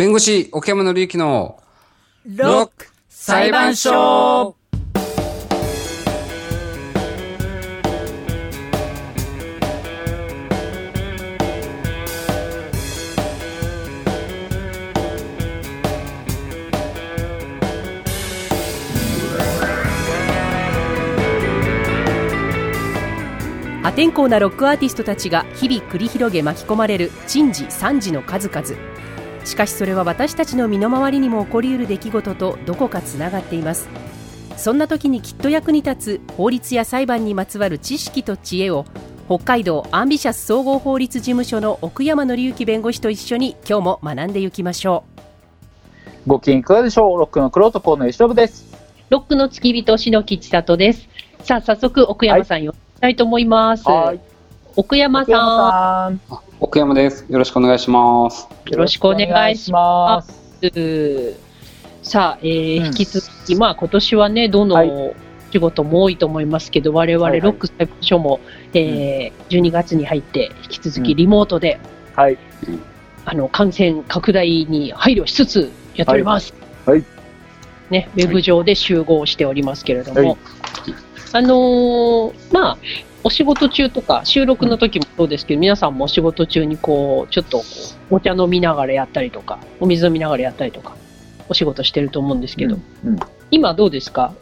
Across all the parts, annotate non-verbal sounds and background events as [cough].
弁護士、奥山紀之のロック裁判所。破天荒なロックアーティストたちが日々繰り広げ巻き込まれる珍事惨事の数々。しかしそれは私たちの身の回りにも起こりうる出来事とどこかつながっていますそんな時にきっと役に立つ法律や裁判にまつわる知識と知恵を北海道アンビシャス総合法律事務所の奥山紀之弁護士と一緒に今日も学んでいきましょご機嫌いかがでしょう？ロックの黒と河野由伸です。ロックの付き人、篠木千里です。さあ、早速、奥山さん、呼びたいと思います。はい。奥山奥山ささん。奥山です。よろしくお願いします。よろしくお願いしま。ん、さあ、えーうん引き続き、まあ、今年はね、どのはい仕事も多いと思いますけど、我々、はいはいロック裁判所も、えー12月に入って、引き続きリモートで、はい。あの感染拡大に配慮しつつやっております。はいはいね、ウェブ上で集合しておりますけれども、はいあのーまあ、お仕事中とか、収録の時もそうですけど、皆さんもお仕事中にこう、ちょっとこうお茶飲みながらやったりとか、お水飲みながらやったりとか、お仕事してると思うんですけど、うんうん今どうですか？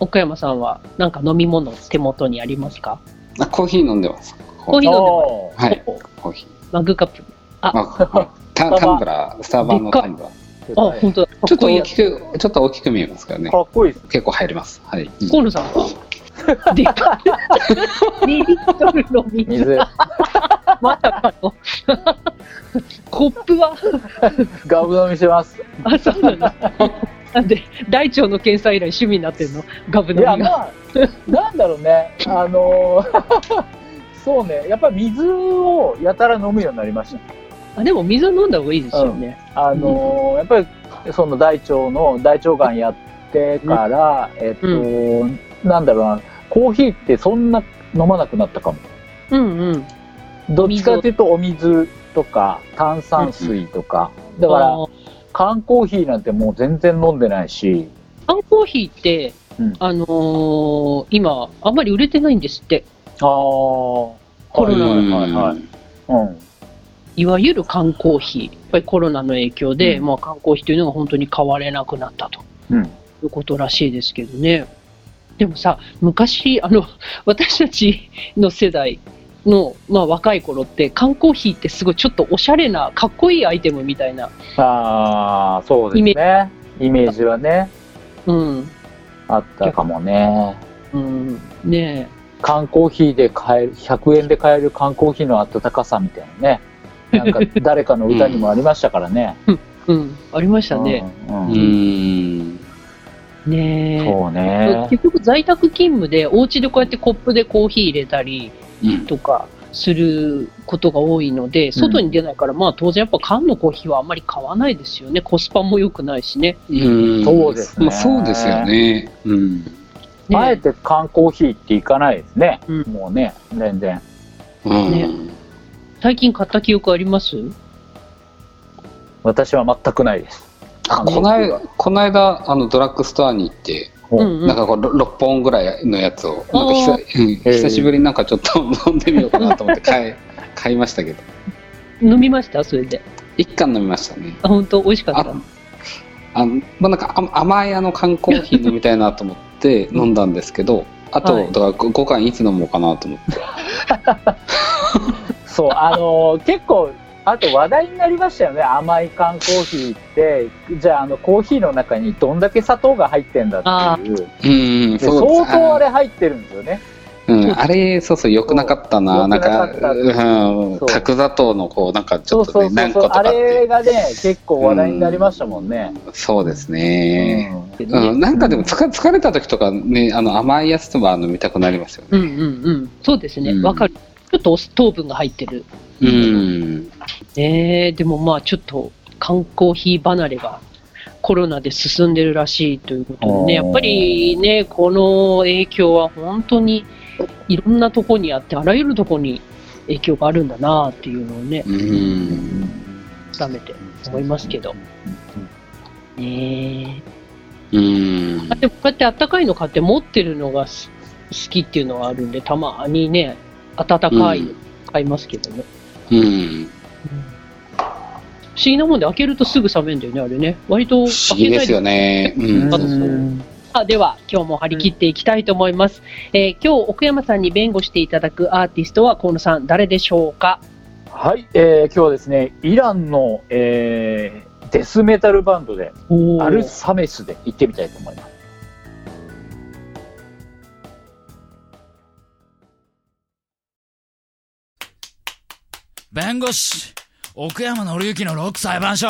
奥山さんはなんか飲み物手元にありますか？あコーヒー飲んでます。コーヒー飲んでおーはい。おコーヒー。マグカップ。あ、あはいタタンブラー、スタバのタンブラー。あ、本当だ。ちょっと大きく、ちょっと大きく見えますからね。かっこいいです。結構入ります。はい。うん河野さんは。2リットルの水。水。まさかの。コップは、ガブ飲みします。あ、そうなんだ。なんで、大腸の検査以来趣味になってるの？ガブ飲みが。まあ、なんだろうね。あのー [laughs] そうね。やっぱり水をやたら飲むようになりました。あでも水飲んだ方がいいですよね。あのーやっぱりその大腸の大腸がんやってから、えっと、なんだろうな、コーヒーってそんな飲まなくなったかも。うんうん。どっちかというとお水とか炭酸水とか、だから缶コーヒーなんてもう全然飲んでないし、缶コーヒーって、うんあのー今、あんまり売れてないんですって。ああ、ココロナはいはいはい。うん。いわゆる缶コーヒー。やっぱりコロナの影響で、うんまあ缶コーヒーというのが本当に買われなくなったと。うん。いうことらしいですけどね。でもさ、昔、あの、[laughs] 私たちの世代の、まあ若い頃って、缶コーヒーってすごいちょっとおしゃれな、かっこいいアイテムみたいな、ああ、そうですね。イメージはね、うん、あったかもね。うん、ね缶コーヒーで買える、100円で買える缶コーヒーの温かさみたいなね。なんか [laughs] 誰かの歌にもありましたからね。え、うん、ありましたね。うん。ううんん。ねえ。そうね。結局在宅勤務でお家でこうやってコップでコーヒー入れたりうん。とかすることが多いので外に出ないから、まあ当然やっぱ缶のコーヒーはあんまり買わないですよねコスパも良くないしねうんそうですねまあそうですよね。うん。ねあえて缶コーヒーっていかないですね。うんもうね、全然。うんね最近買った記憶あります？私は全くないです。あこの間、この間、あの、ドラッグストアに行って、うん。うんなんかこう、6本ぐらいのやつを、なんか久久しぶりになんかちょっと [laughs] 飲んでみようかなと思って [laughs] 買い、買いましたけど。飲みました？それで。一缶飲みましたね。あ本当？美味しかった？ああの、まあ、なんかあ甘いあの缶コーヒー飲みたいなと思って飲んだんですけど、あと、はい。だから5缶いつ飲もうかなと思って。[laughs] そう、あのー結構、あと話題になりましたよね。甘い缶コーヒーって、じゃあ、あの、コーヒーの中にどんだけ砂糖が入ってんだっていう。うん、相当あれ入ってるんですよね。うん、あれ、そうそう、良くなかったな。なんか、角砂糖のこう、なんかちょっとね。何個とかあれがね、結構話題になりましたもんね。そうですね。うんうん、なんかでもつか疲れた時とかね、あの甘いやつとか飲みたくなりますよね。うんうんうんそうですねうんわ、かるちょっと糖分が入ってるうん。ねえでもまあちょっと缶コーヒー離れがコロナで進んでるらしいということでね、やっぱりね、この影響は本当にいろんなとこにあって、あらゆるとこに影響があるんだなっていうのをね、うん。改めて思いますけど。ねうんえ。でもこうやってあったかいの買って持ってるのがす好きっていうのはあるんで、たまにね、温かいの買いますけどね。うん不思議なもんで開けるとすぐ冷めるんだよね、あれね。割と不思議ですよね。うんあでは、今日も張り切っていきたいと思います。えー今日、奥山さんに弁護していただくアーティストは河野さん、誰でしょうか？はい、えー今日はですね、イランの、えーデスメタルバンドで、アルサメスで行ってみたいと思います。弁護士奥山紀之のロック裁判所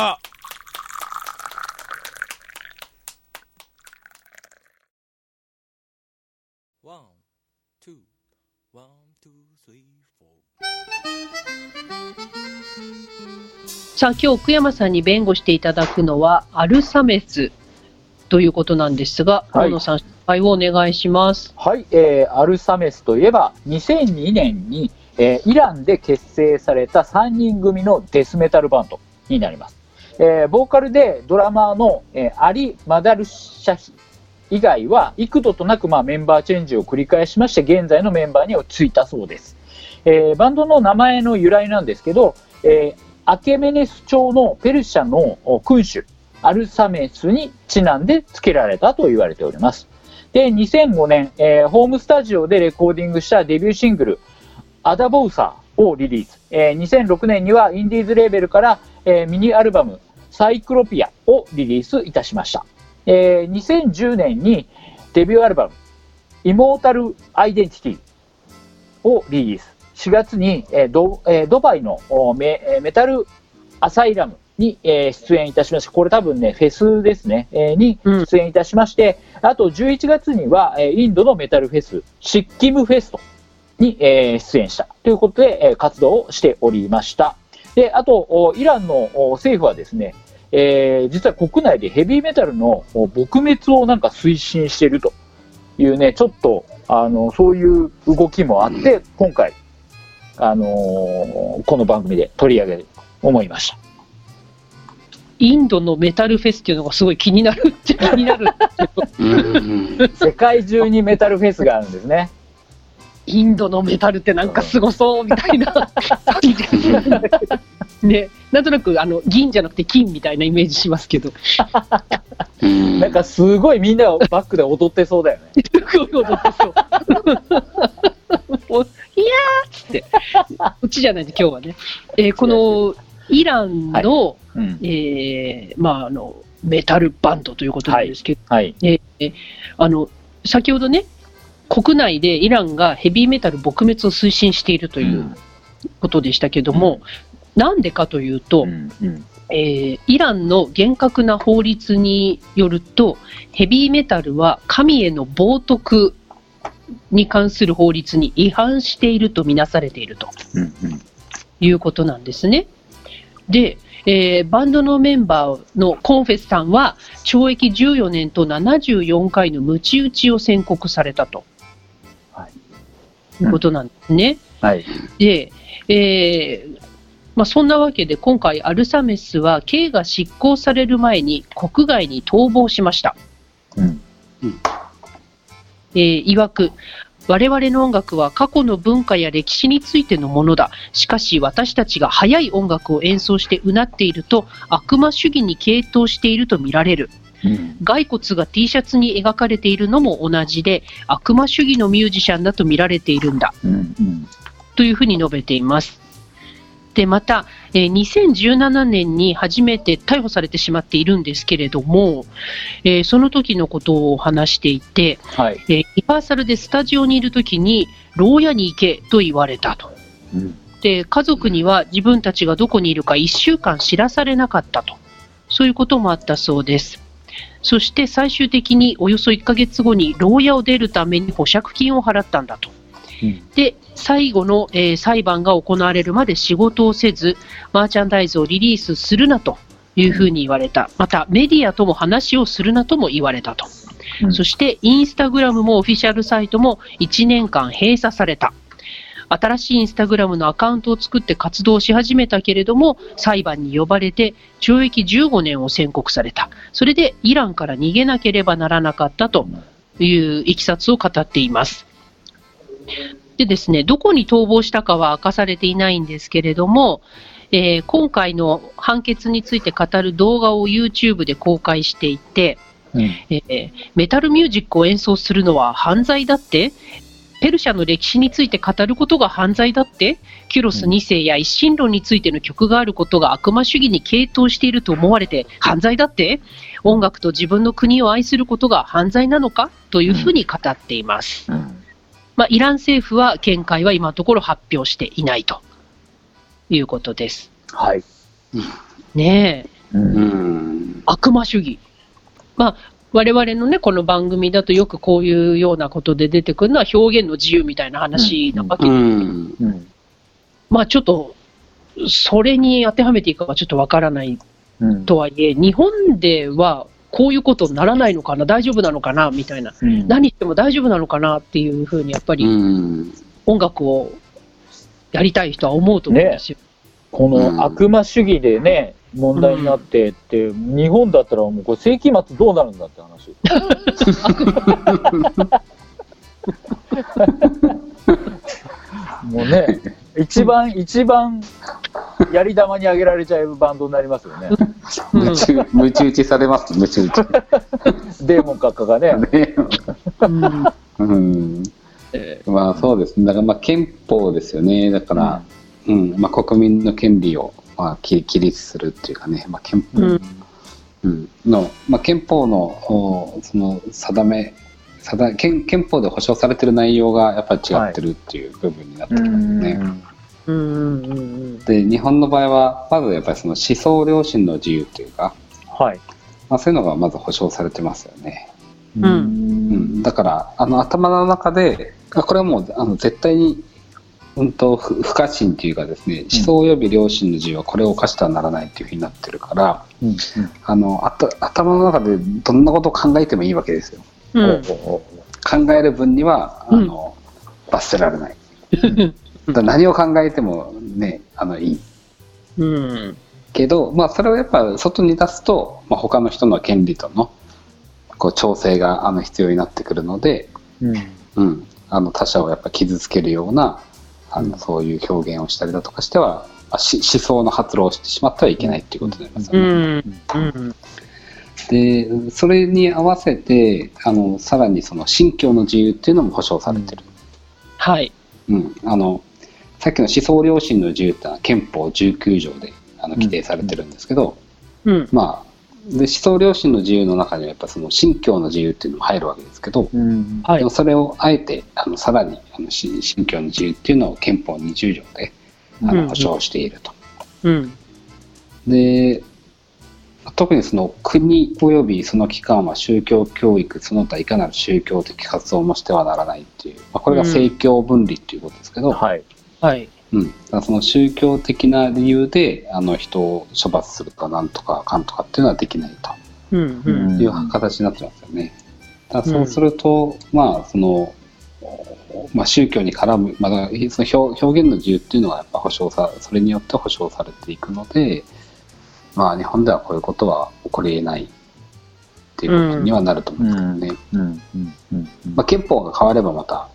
さあ、今日、奥山さんに弁護していただくのは、アルサメスということなんですが、はい。河野さん、紹介をお願いします。はい、えーアルサメスといえば、2002年に、えーイランで結成された3人組のデスメタルバンドになります。えーボーカルでドラマーの、えーアリ・マダルシャヒ以外は幾度となく、まあ、メンバーチェンジを繰り返しまして、現在のメンバーに就いたそうです。えーバンドの名前の由来なんですけど、えーアケメネス朝のペルシャの君主、アルサメスにちなんで付けられたと言われております。で、2005年、えーホームスタジオでレコーディングしたデビューシングル、アダボウサーをリリース。えー2006年にはインディーズレーベルから、えーミニアルバム、サイクロピアをリリースいたしました。えー2010年にデビューアルバム、イモータル・アイデンティティをリリース。4月に、えードえードバイのおメえーメタルアサイラムに、えー出演いたしまして、これ多分ね、フェスですね、えーにうん出演いたしまして、あと11月には、えーインドのメタルフェス、シッキムフェストに、えー出演したということで、えー活動をしておりました。で、あと、おイランのお政府はですね、えー実は国内でヘビーメタルのお撲滅をなんか推進しているというね、ちょっと、あの、そういう動きもあって、今回、あのーこの番組で取り上げると思いました。インドのメタルフェスっていうのがすごい気になるっちゃ気になる。うん世界中にメタルフェスがあるんですね。インドのメタルってなんかすごそうみたいな感じがするんだけど。[laughs] ね、なんとなくあの銀じゃなくて金みたいなイメージしますけど、うんなんかすごいみんながバックで踊ってそうだよね。すごい踊ってそう。いやーっつって、こっちじゃないんで今日はね。えーこのイランの、うん。えーまああのメタルバンドということなんですけど、はい。えーあの先ほどね、国内でイランがヘビーメタル撲滅を推進しているということでしたけども、なんでかというと、うんうん。えーイランの厳格な法律によると、ヘビーメタルは神への冒涜に関する法律に違反しているとみなされているとうんうん。いうことなんですね。で、えーバンドのメンバーのコンフェスさんは懲役14年と74回の鞭打ちを宣告されたと、はいいうことなんですね。はい。で、えーまあ、そんなわけで今回アルサメスは刑が執行される前に国外に逃亡しました。うんえー、曰く我々の音楽は過去の文化や歴史についてのものだ。しかし私たちが速い音楽を演奏してうなっていると悪魔主義に傾倒していると見られる。うん骸骨が T シャツに描かれているのも同じで悪魔主義のミュージシャンだと見られているんだ。うんうんというふうに述べています。で、また、えー2017年に初めて逮捕されてしまっているんですけれども、えーその時のことを話していて、はい。えーリハーサルでスタジオにいる時に、牢屋に行けと言われたと。うんで、家族には自分たちがどこにいるか1週間知らされなかったと。そういうこともあったそうです。そして最終的におよそ1ヶ月後に牢屋を出るために保釈金を払ったんだと。うんで、最後の、えー裁判が行われるまで仕事をせず、マーチャンダイズをリリースするなというふうに言われた。また、メディアとも話をするなとも言われたと。うんそして、インスタグラムもオフィシャルサイトも1年間閉鎖された。新しいインスタグラムのアカウントを作って活動し始めたけれども、裁判に呼ばれて懲役15年を宣告された。それでイランから逃げなければならなかったといういきさつを語っています。でですね、どこに逃亡したかは明かされていないんですけれども、えー今回の判決について語る動画を YouTube で公開していて、うんえーメタルミュージックを演奏するのは犯罪だって？ペルシャの歴史について語ることが犯罪だって？キュロス2世や一神論についての曲があることが悪魔主義に傾倒していると思われて犯罪だって？音楽と自分の国を愛することが犯罪なのか？というふうに語っています。うんまあ、イラン政府は見解は今のところ発表していないということです。はい。ねえ。うんうん。悪魔主義。まあ、我々のね、この番組だとよくこういうようなことで出てくるのは表現の自由みたいな話なわけうで、ん。うんまあちょっと、それに当てはめていくかはちょっとわからないうんとはいえ、日本ではこういうことにならないのかな、大丈夫なのかな、みたいな、うん何言っても大丈夫なのかなっていうふうに、やっぱうりん。音楽をやりたい人は思うと思うんですよ。この悪魔主義でね、問題になってって、日本だったらもうこれ世紀末どうなるんだって話。[laughs] もうね、一番、一番やり玉にあげられちゃうバンドになりますよね。うん夢中、夢中打ちされます、夢中打ち。[laughs] デーモン閣下がね。ねうんまあそうですね。だからまあ憲法ですよね。だから、うん、まあ国民の権利を、まあ、き規律するっていうかね、まあ憲法、うん。うん。の、まあ憲法の、おその定め、定憲憲法で保障されてる内容がやっぱり違ってるっていう部分になってきますね。うんうん。うんうんで、日本の場合は、まずやっぱりその思想良心の自由っていうか、はい。まあそういうのがまず保障されてますよね。うん。うん、だからあの頭の中であこれはもうあの絶対に、うん、と不不可侵っていうかですね思想及び良心の自由はこれを犯してはならないっていうふうになってるからうんうん。あのあた頭の中でどんなことを考えてもいいわけですよ。うん。考える分にはあの、罰せられない。何を考えてもねあのいい。うん。けど、まあ、それをやっぱ外に出すと、まあ、他の人の権利とのこう調整があの必要になってくるので、ううん。うん、あの他者をやっぱ傷つけるようなあの、うんそういう表現をしたりだとかしては、まあし思想の発露をしてしまってはいけないっていうことになりますうよね。んうんでそれに合わせてあのさらにその信教の自由っていうのも保障されてる。はい。うん、あのさっきの思想良心の自由ってのは憲法19条であの規定されてるんですけど、うんまあで思想良心の自由の中にはやっぱその信教の自由っていうのも入るわけですけど、うんはいでも。それをあえてあのさらにあのし信教の自由っていうのを憲法20条であうんうんの保障していると。うん。で特にその国及びその機関は宗教教育その他いかなる宗教的活動もしてはならないっていう、まあ、これが政教分離っていうことですけど、はい。はい。うん、その宗教的な理由であの人を処罰するとかなんとかかんとかっていうのはできないと。うんうん。いう形になってますよね。だからそうすると、まあその、まあ、宗教に絡む、まあ、その表表現の自由っていうのはやっぱ保障さそれによって保障されていくので、まあ、日本ではこういうことは起こりえないっていうことにはなると思うんですけどね。うん。うん。うん。まあ、憲法が変わればまた、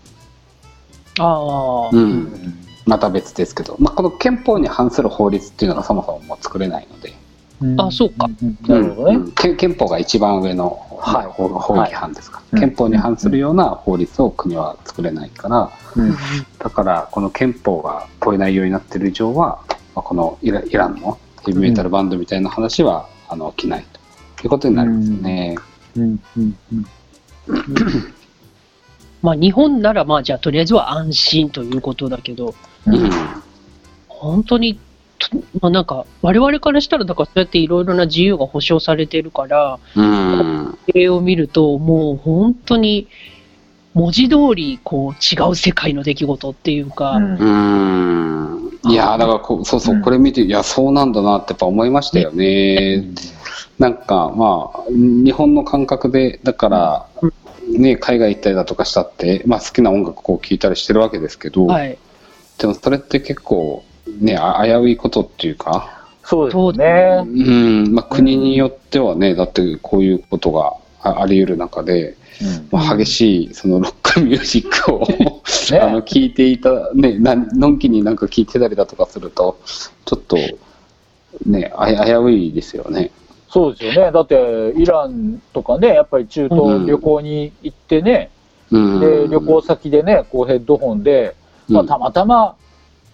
ああ。うん、また別ですけど、まあ、この憲法に反する法律っていうのがそもそももう作れないので、うん。あそうか。なるほどね。うん憲憲法が一番上のはい。法法規範ですから、はい。憲法に反するような法律を国は作れないから、うんだからこの憲法がこういう内容になっている以上は、まあ、このイライランのヘビーメタルバンドみたいな話は、あの起きないということになりますよね。うんうんうん [clears throat] まあ日本ならまあじゃあとりあえずは安心ということだけど、うん。本当に、とまあなんか我々からしたらだからそうやっていろいろな自由が保障されてるから、うん。これを見るともう本当に文字通りこう違う世界の出来事っていうか、うん。いやーだからこうそうそう、うん。これ見ていやそうなんだなってやっぱ思いましたよね。なんかまあ日本の感覚でだから、ね、海外行ったりだとかしたって、まあ、好きな音楽を聴いたりしてるわけですけど、はい。でもそれって結構ね、あ危ういことっていうか、そうですね。うん、まあ国によってはね、だってこういうことがああり得る中で、うんまあ、激しいそのロックミュージックを、[laughs] ねあの聞いていた、ね、なのんきになんか聞いてたりだとかすると、ちょっと、ね、あ危ういですよね。そうですよね。だって、イランとかね、やっぱり中東旅行に行ってね、うん、で、旅行先でね、こうヘッドホンで、まあ、たまたま、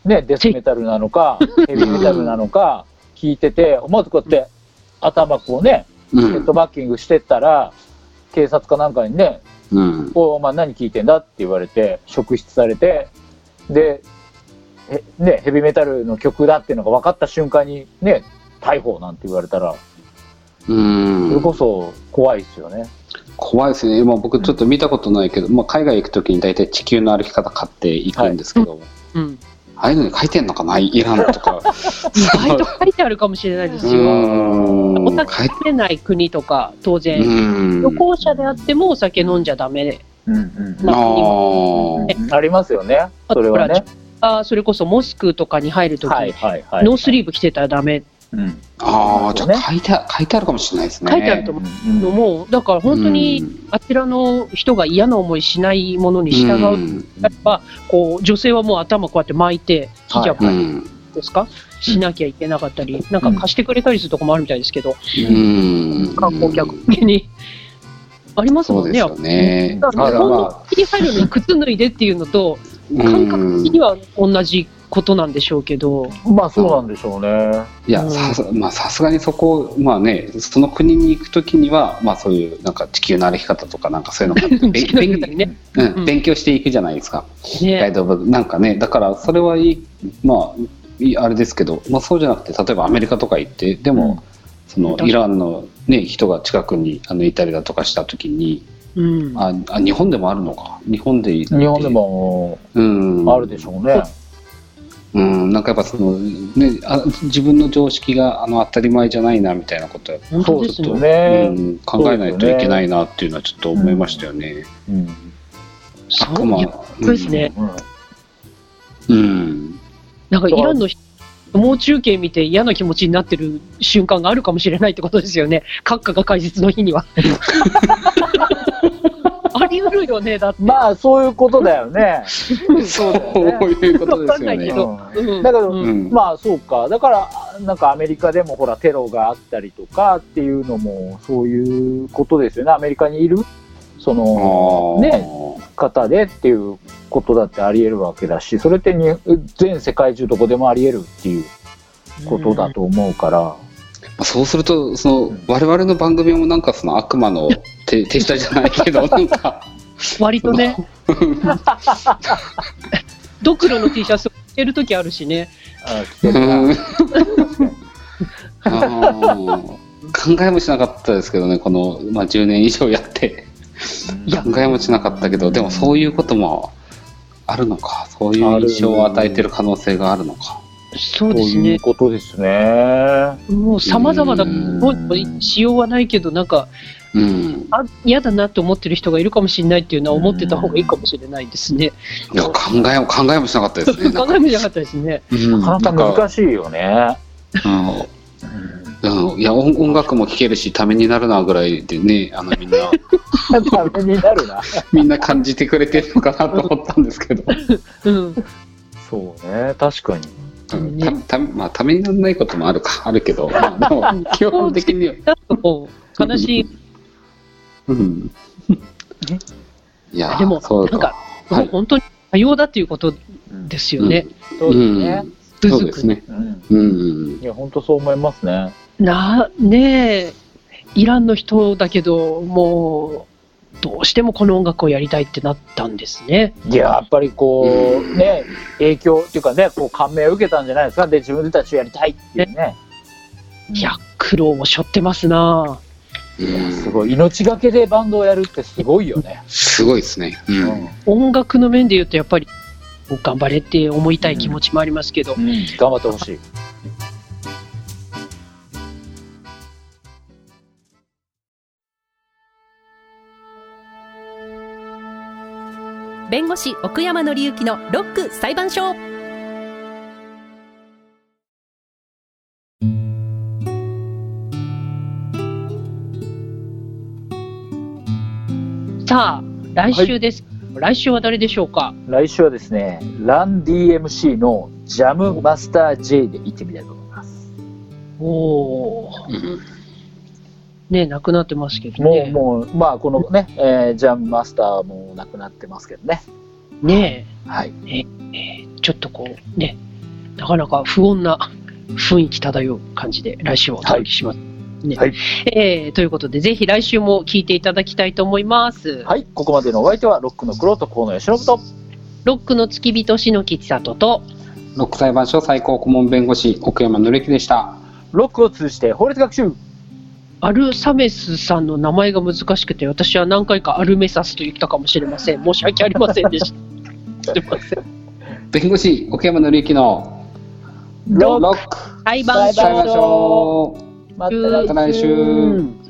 ね、デスメタルなのか、ヘビーメタルなのか、聞いてて、思わずこうやって、頭こうね、うん、ヘッドバッキングしてったら、警察かなんかにね、うん、おお前何聞いてんだって言われて、職質されて、で、へね、ヘビーメタルの曲だっていうのが分かった瞬間にね、逮捕なんて言われたら、うん、それこそ怖いですよね。怖いですね、まあ、僕ちょっと見たことないけど、まあ、海外行くときに大体地球の歩き方買っていくんですけど、うん。ああいうのに書いてんのかな？イランとか。意外と書いてあるかもしれないですうよ。んお酒書い飲めない国とか、当う然、ん旅行者であってもお酒飲んじゃダメ。うんうんまああーありますよね。それはね。あそれこそモスクとかに入るとき、はいはいはい。ノースリーブ着てたらダメうん。あー、じゃねあ書いてあ書いてあるかもしれないですね。書いてあると思う。のも、だから本当にあちらの人が嫌な思いしないものに従ううん。やっぱこう女性はもう頭こうやって巻いてヒジャブうん。ですか、しなきゃいけなかったり、なんか貸してくれたりするとこもあるみたいですけど、うん。観光客向けに。ありますもんね、そうですよね。だからあら日本のま切り入るのに靴脱いでっていうのと、感覚的には同じことなんでしょうけど、あ、まあそうなんでしょうね。いや、うん。さすまあさすがにそこ、まあね、その国に行くときには、まあそういうなんか地球の歩き方とかなんかそういうの [laughs] ね。うんうん。勉強していくじゃないですか。ガイね、ドブックなんかね、だからそれはいい、まあ、いいあれですけど、まあそうじゃなくて、例えばアメリカとか行って、でも、そのイランのね、人が近くにあのいたりだとかしたときに、うん、ああ、日本でもあるのか。日本でい日本でもうん、あるでしょうね。うん、なんかやっぱその、ね、あ自分の常識があの当たり前じゃないなみたいなことは、本当ですそうね。ね。うん、考えないといけないなっていうのはちょっと思いましたよね。うん。そう悪魔いやそうですね。うんうん。なんかイランの人、相撲中継見て嫌な気持ちになってる瞬間があるかもしれないってことですよね。閣下が解説の日には。[laughs] あり得るよね、だって。まあそういうこと [laughs] だよね。そういうことですよわかんないけね。どうんだけどうんうんまあそうか。だから、なんかアメリカでもほらテロがあったりとかっていうのもそういうことですよね。アメリカにいるそのね、方でっていうことだってあり得るわけだし、それってに全世界中どこでもあり得るっていうことだと思うから。まあそうすると、その、我々の番組もなんかその悪魔の手手下じゃないけど、[laughs] なんか、割とね、[laughs] ドクロの T シャツ着てる時あるしね。あ考えもしなかったですけどね、この、まあ、10年以上やって。考えもしなかったけど、でもそういうこともあるのか、そういう印象を与えてる可能性があるのか。そうですねそういう。ことですね。もう様々な、うんもうしようはないけど、なんか、うん。あ嫌だなって思ってる人がいるかもしれないっていうのは思ってた方がいいかもしれないですね。いや、考えも、考えもしなかったですね。[laughs] 考えもしなかったですね。うんなかなか難しいよね。うんうんいや音音楽も聴けるし、ためになるなぐらいでね、あのみんな、ためになるな。[laughs] みんな感じてくれてるのかなと思ったんですけど、うん。そうね、確かに。うんたたまあ、ためにならないこともあるか、あるけど、まあ、でも基本的には、[laughs] 悲しい。うん、いや、でも、そうか、なんか、はい本当に多様だっていうことですよね。そうですね。うん、そうですね。うん。うん、いや、本当そう思いますね。な、ねえ、イランの人だけど、もう、どうしてもこの音楽をやりたいってなったんですね。いや、やっぱりこう、ね、影響っていうかね、こう感銘を受けたんじゃないですか。で、自分たちやりたいっていうね。いや、苦労も背負ってますなうんすごい。命がけでバンドをやるってすごいよね。すごいですね。ううんん。音楽の面で言うと、やっぱり、頑張れって思いたい気持ちもありますけど、うん頑張ってほしい。弁護士奥山紀之のロック裁判所さあ、来週です。来週は誰でしょうか？来週はですね、ラン DMC のジャムマスター J で行ってみたいと思います。おおー。ね亡くなってますけどもう、ね。もう、まあ、このね、えージャムマスターも亡くなってますけどね。ねはい。えーちょっとこう、ね、なかなか不穏な雰囲気漂う感じで来週はお届けします。ねはいえーということで、ぜひ来週も聞いていただきたいと思います。はい、ここまでのお相手は、ロックの黒と河野由伸と、ロックの付き人、篠木千里と、ロック裁判所最高顧問弁護士奥山紀之でした。ロックを通じて法律学習。アルサメスさんの名前が難しくて、私は何回かアルメサスと言ったかもしれません。申し訳ありませんでした。すいません。弁護士奥山紀之のロック裁判所また来週。